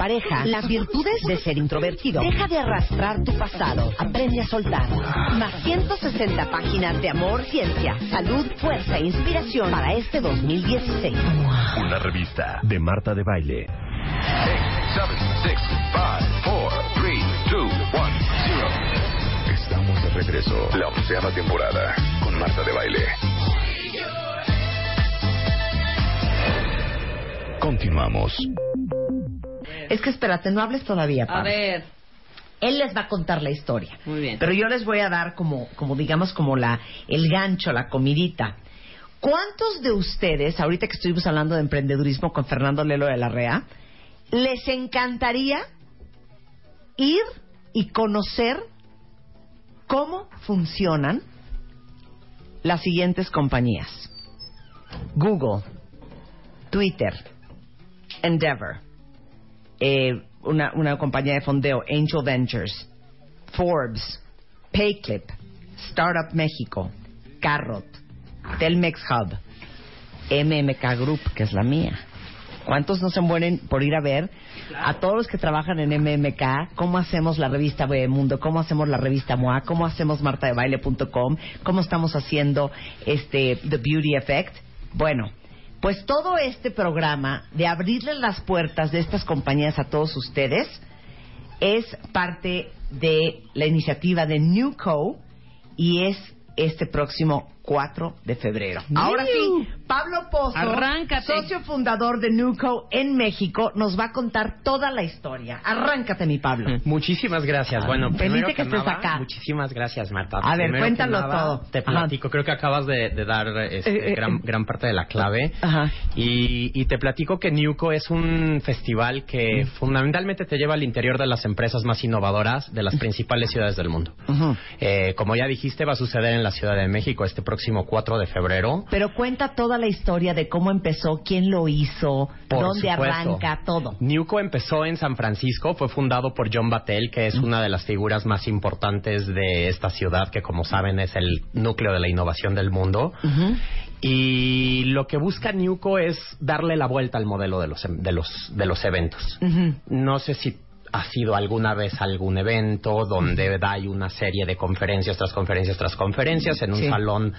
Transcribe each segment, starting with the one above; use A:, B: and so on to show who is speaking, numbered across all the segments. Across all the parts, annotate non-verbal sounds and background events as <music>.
A: pareja. Las virtudes de ser introvertido. Deja de arrastrar tu pasado. Aprende a soltar. Más 160 páginas de amor, ciencia, salud, fuerza e inspiración para este 2016.
B: Una revista de Marta de Baile.
C: 8, 7, 6, 5, 4, 3, 2, 1, 0.
B: Estamos de regreso.
C: La onceava temporada con Marta de Baile.
B: Continuamos.
A: Es que espérate, no hables todavía.
D: A
A: Pam.
D: ver.
A: Él les va a contar la historia.
D: Muy bien.
A: Pero yo les voy a dar como, como digamos, como la, el gancho, la comidita. ¿Cuántos de ustedes, ahorita que estuvimos hablando de emprendedurismo con Fernando Lelo de la REA, les encantaría ir y conocer cómo funcionan las siguientes compañías? Google, Twitter, Endeavor, eh, una, una compañía de fondeo, Angel Ventures, Forbes, Payclip, Startup México, Carrot, Telmex Hub, MMK Group, que es la mía. ¿Cuántos no se mueren por ir a ver a todos los que trabajan en MMK cómo hacemos la revista Mundo, cómo hacemos la revista MOA, cómo hacemos martadebaile.com, cómo estamos haciendo este The Beauty Effect? Bueno, pues todo este programa de abrirles las puertas de estas compañías a todos ustedes es parte de la iniciativa de Newco y es este próximo 4 de febrero. Ahora sí, Pablo Pozo,
D: Arráncate.
A: socio fundador de Newco en México, nos va a contar toda la historia. Arráncate, mi Pablo. <laughs>
E: Muchísimas gracias. Bueno,
A: Feliz
E: primero
A: que estés
E: nada,
A: acá.
E: Muchísimas gracias, Marta.
A: A ver,
E: Primero
A: cuéntalo
E: nada,
A: todo.
E: Te
A: Ajá.
E: platico, creo que acabas de, de dar este,
A: Eh, eh,
E: gran,
A: eh.
E: gran parte de la clave.
A: Ajá.
E: Y, y te platico que Newco es un festival que fundamentalmente te lleva al interior de las empresas más innovadoras de las principales ciudades del mundo. Eh, como ya dijiste, va a suceder en la Ciudad de México este próximo 4 de febrero.
A: Pero cuenta toda la historia de cómo empezó, quién lo hizo,
E: Por
A: dónde
E: supuesto.
A: arranca, todo.
E: Newco empezó en San Francisco, fue fundado por John Battelle, que es una de las figuras más importantes de esta ciudad, que como saben es el núcleo de la innovación del mundo. Y lo que busca Newco es darle la vuelta al modelo de los, em- de los, de los eventos. No sé si ha sido alguna vez algún evento donde hay una serie de conferencias tras conferencias tras conferencias en un
A: Sí.
E: salón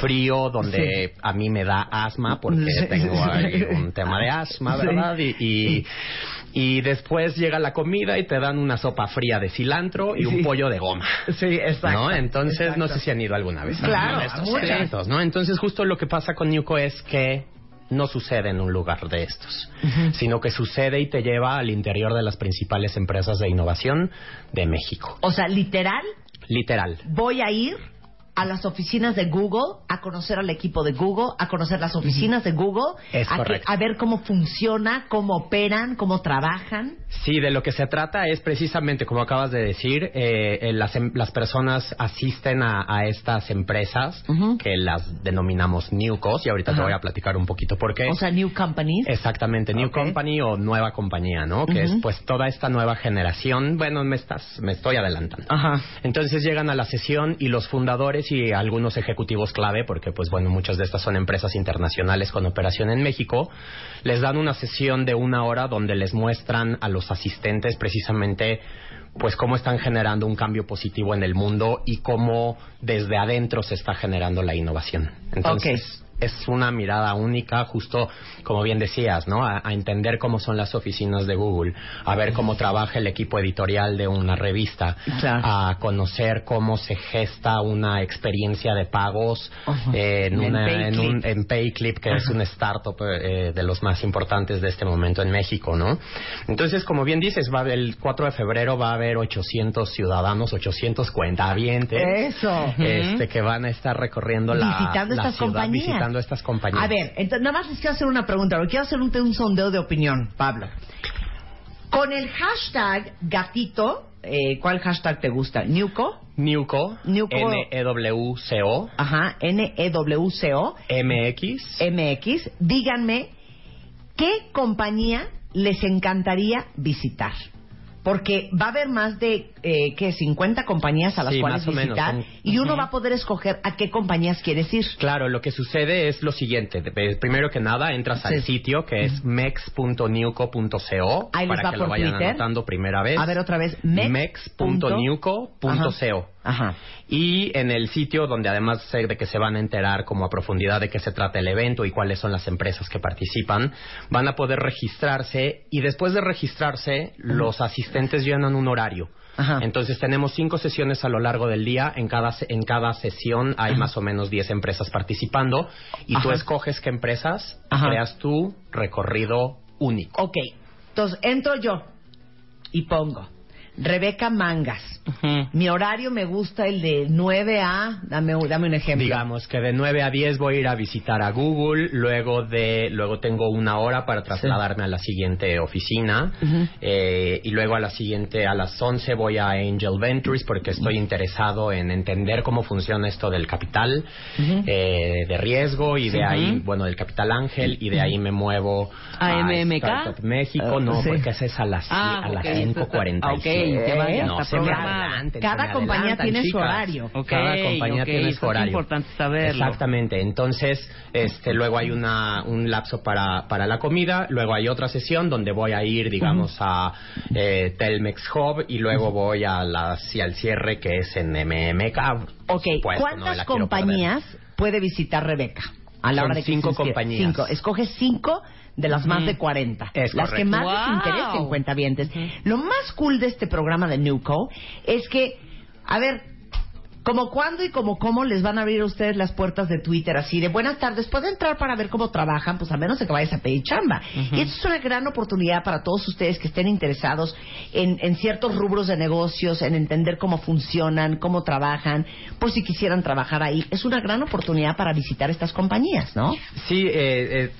E: frío donde a mí me da asma porque
A: Sí.
E: tengo ahí un tema de asma. ¿verdad? Y, y, y después llega la comida y te dan una sopa fría de cilantro y un pollo de goma.
A: Sí, exacto.
E: ¿No? Entonces, no sé si han ido alguna vez a
A: Claro,
E: de estos eventos, ¿no? Entonces, justo lo que pasa con Newco es que no sucede en un lugar de estos, sino que sucede y te lleva al interior de las principales empresas de innovación de México.
A: O sea, literal,
E: Literal.
A: voy a ir a las oficinas de Google, a conocer al equipo de Google, a conocer las oficinas de Google, a, que- a ver cómo funciona, cómo operan, cómo trabajan.
E: Sí, de lo que se trata es precisamente, como acabas de decir, eh, eh, las, em- las personas asisten a, a estas empresas que las denominamos Newcos y ahorita te voy a platicar un poquito por qué.
A: O sea, new companies.
E: Exactamente, New. Company o nueva compañía, ¿no? Que es pues toda esta nueva generación. Bueno, me estás, me estoy adelantando.
A: Ajá.
E: Entonces llegan a la sesión y los fundadores y algunos ejecutivos clave, porque pues bueno, muchas de estas son empresas internacionales con operación en México, les dan una sesión de una hora donde les muestran a los asistentes precisamente pues cómo están generando un cambio positivo en el mundo y cómo desde adentro se está generando la innovación. Entonces, es una mirada única, justo como bien decías, ¿no? A, a entender cómo son las oficinas de Google, a ver cómo trabaja el equipo editorial de una revista,
A: Claro.
E: a conocer cómo se gesta una experiencia de pagos eh, en,
A: En
E: una, en, un,
A: Payclip.
E: en Payclip, que es un startup eh, de los más importantes de este momento en México, ¿no? Entonces, como bien dices, va el 4 de febrero va a haber 800 ciudadanos, 800 cuentavientes.
A: Eso.
E: Este, que van a estar recorriendo la,
A: visitando
E: la
A: estas
E: ciudad,
A: compañías.
E: visitando estas compañías.
A: A ver, entonces nada más les quiero hacer una pregunta. pero Quiero hacer un, un sondeo de opinión, Pablo. Con el hashtag gatito, eh, ¿cuál hashtag te gusta? ¿Newco?
E: Newco,
A: Newco.
E: N-E-W-C-O,
A: Ajá, N-E-W-C-O,
E: MX,
A: MX. Díganme, ¿qué compañía les encantaría visitar? Porque va a haber más de, eh, ¿qué? 50 compañías a las
E: Sí,
A: cuales
E: menos,
A: visitar.
E: son-
A: y uno va a poder escoger a qué compañías quieres ir.
E: Claro, lo que sucede es lo siguiente. Primero que nada, entras al sitio que es mex.newco.co
A: Ahí les
E: para
A: va
E: que
A: por
E: lo vayan
A: Twitter.
E: anotando primera vez.
A: A ver otra vez, mex.
E: mex.newco.co.
A: Ajá.
E: Y en el sitio donde además sé de que se van a enterar como a profundidad de qué se trata el evento y cuáles son las empresas que participan, van a poder registrarse y después de registrarse los asistentes llenan un horario.
A: Ajá.
E: Entonces tenemos cinco sesiones a lo largo del día. En cada, en cada sesión hay más o menos 10 empresas participando y tú
A: Ajá.
E: escoges qué empresas creas tu recorrido único.
A: Ok, entonces entro yo y pongo Rebeca Mangas. Mi horario me gusta el de 9 a... Dame, un- dame un ejemplo.
E: Digamos que de 9 a 10 voy a ir a visitar a Google, luego de luego tengo una hora para trasladarme a la siguiente oficina eh, y luego a la siguiente a las 11 voy a Angel Ventures porque estoy interesado en entender cómo funciona esto del capital eh, de riesgo y de ahí bueno del capital ángel y de ahí me muevo
D: ¿A MMK?
E: Startup México.
A: Ah,
E: no
A: sí.
E: porque esa es a las
D: Ah,
E: a las
D: ok.
E: 5:45
D: Ok, te vayas
E: no
D: programar.
A: Cada compañía tiene su horario.
D: Ok,
E: Cada compañía tiene su
D: es
E: horario.
D: importante saberlo.
E: Exactamente. Entonces, este, luego hay una, un lapso para, para la comida, luego hay otra sesión donde voy a ir, digamos, a eh, Telmex Hub y luego voy a la, sí, al cierre que es en MMK.
A: Ok,
E: supuesto,
A: ¿cuántas compañías puede visitar Rebeca? A la
E: Son
A: hora de que
E: cinco compañías.
A: Cinco. Escoge cinco de las más de 40.
E: Es
A: las que más les
D: Wow.
A: interesen, cuentavientes. Lo más cool de este programa de Newco es que, a ver, como cuándo y como cómo les van a abrir a ustedes las puertas de Twitter así de buenas tardes, puede entrar para ver cómo trabajan, pues a menos de que vayas a pedir chamba. Y esto es una gran oportunidad para todos ustedes que estén interesados en, en ciertos rubros de negocios, en entender cómo funcionan, cómo trabajan, por si quisieran trabajar ahí. Es una gran oportunidad para visitar estas compañías, ¿no?
E: Sí, eh, eh,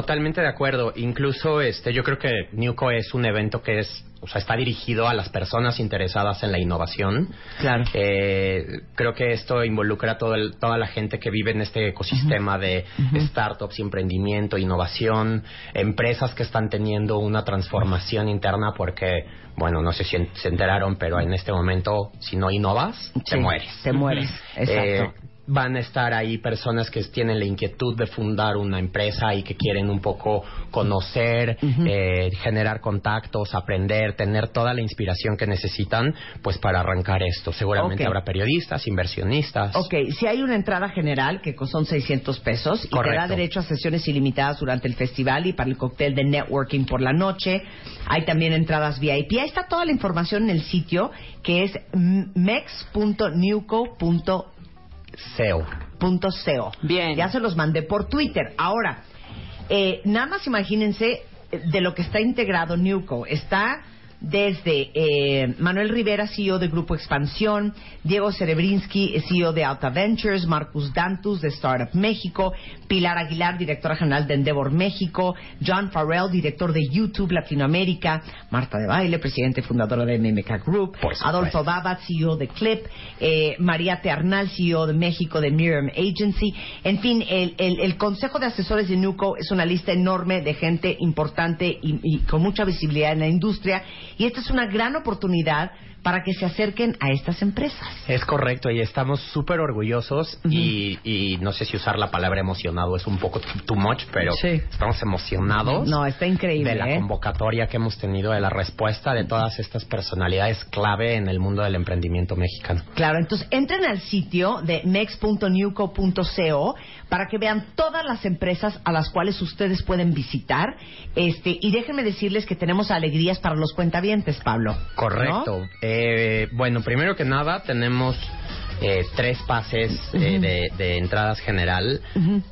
E: totalmente de acuerdo. Incluso, este, yo creo que Newco es un evento que es, o sea, está dirigido a las personas interesadas en la innovación.
A: Claro.
E: Eh, creo que esto involucra a todo el- toda la gente que vive en este ecosistema de startups, emprendimiento, innovación, empresas que están teniendo una transformación interna porque, bueno, no sé si en- se enteraron, pero en este momento, si no innovas, te
A: Sí,
E: mueres.
A: Te mueres, exacto.
E: Eh, van a estar ahí personas que tienen la inquietud de fundar una empresa y que quieren un poco conocer, eh, generar contactos, aprender, tener toda la inspiración que necesitan, pues para arrancar esto. Seguramente habrá periodistas, inversionistas.
A: Ok, si hay una entrada general que son 600 pesos y te da derecho a sesiones ilimitadas durante el festival y para el cóctel de networking por la noche. Hay también entradas VIP. Ahí está toda la información en el sitio que es mex.newco.co.
E: SEO.
D: Bien.
A: Ya se los mandé por Twitter. Ahora, eh, nada más imagínense eh, de lo que está integrado Newco. Está desde eh, Manuel Rivera, CEO de Grupo Expansión, Diego Cerebrinsky, CEO de Alta Ventures, Marcus Dantus de Startup México, Pilar Aguilar, directora general de Endeavor México, John Farrell, director de YouTube Latinoamérica, Marta de Baile, presidente y fundadora de MMK Group. Adolfo Babat, CEO de Clip, eh, María Tearnal, CEO de México de Miriam Agency. En fin, el, el- el Consejo de Asesores de Nuco es una lista enorme de gente importante y, y con mucha visibilidad en la industria y esta es una gran oportunidad para que se acerquen a estas empresas.
E: Es correcto y estamos súper orgullosos y, y no sé si usar la palabra emocionado es un poco too much, pero
A: Sí.
E: estamos emocionados
A: No, está increíble.
E: de la
A: ¿eh?
E: convocatoria que hemos tenido, de la respuesta de todas estas personalidades clave en el mundo del emprendimiento mexicano.
A: Claro, entonces entren al sitio de mex.newco.co para que vean todas las empresas a las cuales ustedes pueden visitar. Este, y déjenme decirles que tenemos alegrías para los cuentavientes, Pablo.
E: Correcto.
A: ¿No?
E: Eh, bueno, primero que nada tenemos eh, tres pases eh, de, de entradas general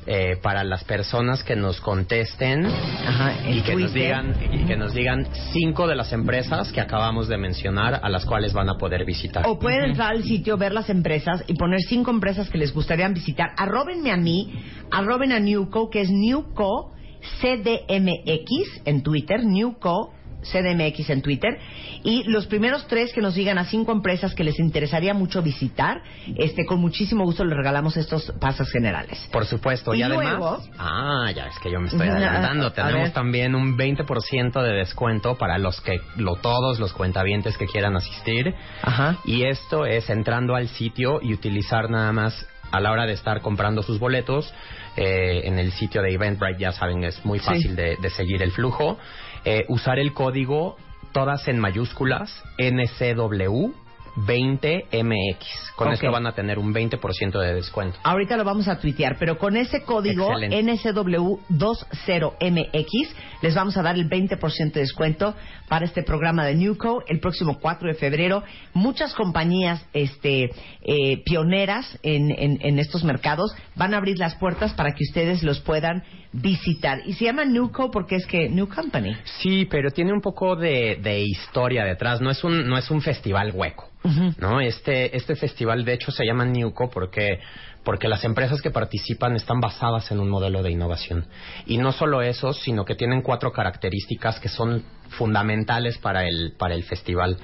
E: eh, para las personas que nos contesten
A: Ajá,
E: y que nos digan y que nos digan cinco de las empresas que acabamos de mencionar a las cuales van a poder visitar.
A: O pueden entrar al sitio, ver las empresas y poner cinco empresas que les gustaría visitar. Arróbenme a mí, arroben a Newco, que es Newco CDMX en Twitter, Newco CDMX en Twitter. Y los primeros tres que nos digan a cinco empresas que les interesaría mucho visitar, este, con muchísimo gusto les regalamos estos pasos generales.
E: Por supuesto, y,
A: Y
E: además...
A: luego-
E: Ah, ya es que yo me estoy adelantando. Tenemos también un 20% de descuento para los que, lo, todos los cuentavientes que quieran asistir.
A: Ajá.
E: Y esto es entrando al sitio y utilizar nada más a la hora de estar comprando sus boletos. eh, en el sitio de Eventbrite, ya saben, es muy
A: Sí.
E: fácil de, de seguir el flujo. Eh, usar el código, todas en mayúsculas, NCW. 20MX. Con esto van a tener un 20% de descuento.
A: Ahorita lo vamos a tuitear, pero con ese código
E: Excelente.
A: NSW20MX les vamos a dar el 20% de descuento para este programa de Newco el próximo 4 de febrero. Muchas compañías este, eh, pioneras en, en- en estos mercados van a abrir las puertas para que ustedes los puedan visitar. Y se llama Newco porque es que New Company.
E: Sí, pero tiene un poco de, de historia detrás. No es un no es un festival hueco, ¿no? Este este festival de hecho se llama Newco porque porque las empresas que participan están basadas en un modelo de innovación y no solo eso, sino que tienen cuatro características que son fundamentales para el para el festival.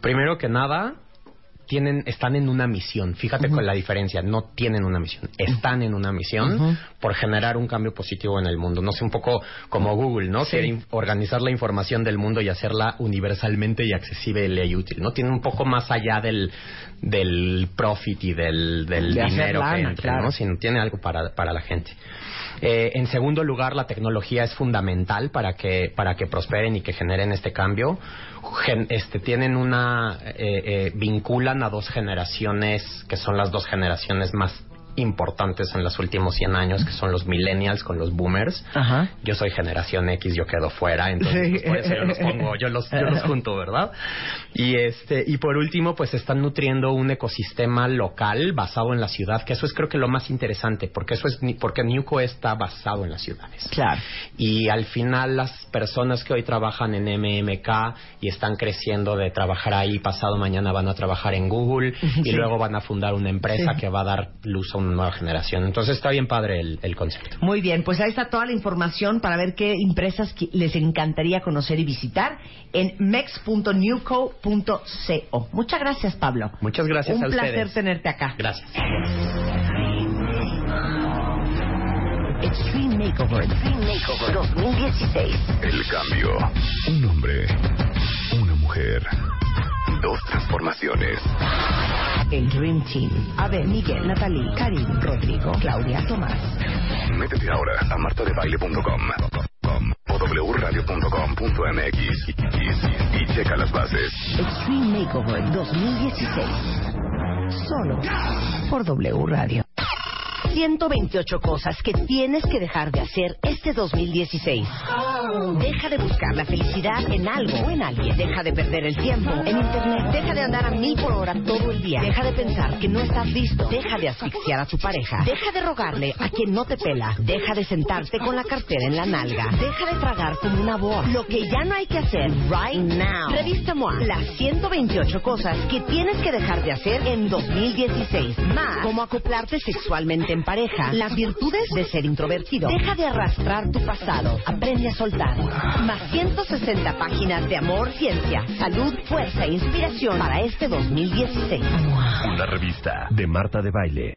E: Primero que nada, tienen están en una misión. Fíjate con la diferencia, no tienen una misión, están en una misión por generar un cambio positivo en el mundo. No sé, un poco como Google, ¿no? Quiere in- organizar la información del mundo y hacerla universalmente y accesible y útil, ¿no? Tiene un poco más allá del, del profit y del, del
A: De
E: dinero que entre,
A: claro.
E: ¿no? Sino tiene algo para, para la gente. Eh, en segundo lugar, la tecnología es fundamental para que para que prosperen y que generen este cambio. Gen- este tienen una eh, eh, vinculan a dos generaciones que son las dos generaciones más importantes en los últimos 100 años, que son los millennials con los boomers.
A: Ajá.
E: Yo soy generación X, yo quedo fuera, entonces pues, por eso yo los pongo, yo los, yo los junto, ¿verdad? Y este y por último, pues están nutriendo un ecosistema local basado en la ciudad, que eso es creo que lo más interesante, porque eso es porque Newco está basado en las ciudades.
A: Claro.
E: Y al final las personas que hoy trabajan en MMK y están creciendo de trabajar ahí, pasado mañana van a trabajar en Google y <laughs> luego van a fundar una empresa
A: Sí.
E: que va a dar luz a una nueva generación. Entonces está bien padre el, el concepto.
A: Muy bien, pues ahí está toda la información para ver qué empresas les encantaría conocer y visitar en mex.newco.co. Muchas gracias, Pablo.
E: Muchas gracias
A: Un
E: a
A: placer
E: ustedes.
A: tenerte acá.
E: Gracias.
A: Extreme Makeover, Extreme Makeover 2016.
C: El cambio. Un hombre. Una mujer. Dos transformaciones.
A: El Dream Team. A ver, Miguel, Natalie, Karim, Rodrigo, Claudia, Tomás.
C: Métete ahora a martadebaile.com o wradio.com.mx y, y- y checa las bases.
A: Extreme Makeover 2016. Solo por W Radio. 128 cosas que tienes que dejar de hacer este 2016. Deja de buscar la felicidad en algo o en alguien. Deja de perder el tiempo en internet. Deja de andar a mil por hora todo el día. Deja de pensar que no estás listo. Deja de asfixiar a tu pareja. Deja de rogarle a quien no te pela. Deja de sentarte con la cartera en la nalga. Deja de tragar como una boa. Lo que ya no hay que hacer right now. Revista MOA. Las 128 cosas que tienes que dejar de hacer en 2016. Más cómo acoplarte sexualmente en pareja. Las virtudes de ser introvertido. Deja de arrastrar tu pasado. Aprende a soltar. Más 160 páginas de amor, ciencia, salud, fuerza e inspiración para este 2016.
B: Una revista de Marta de Baile.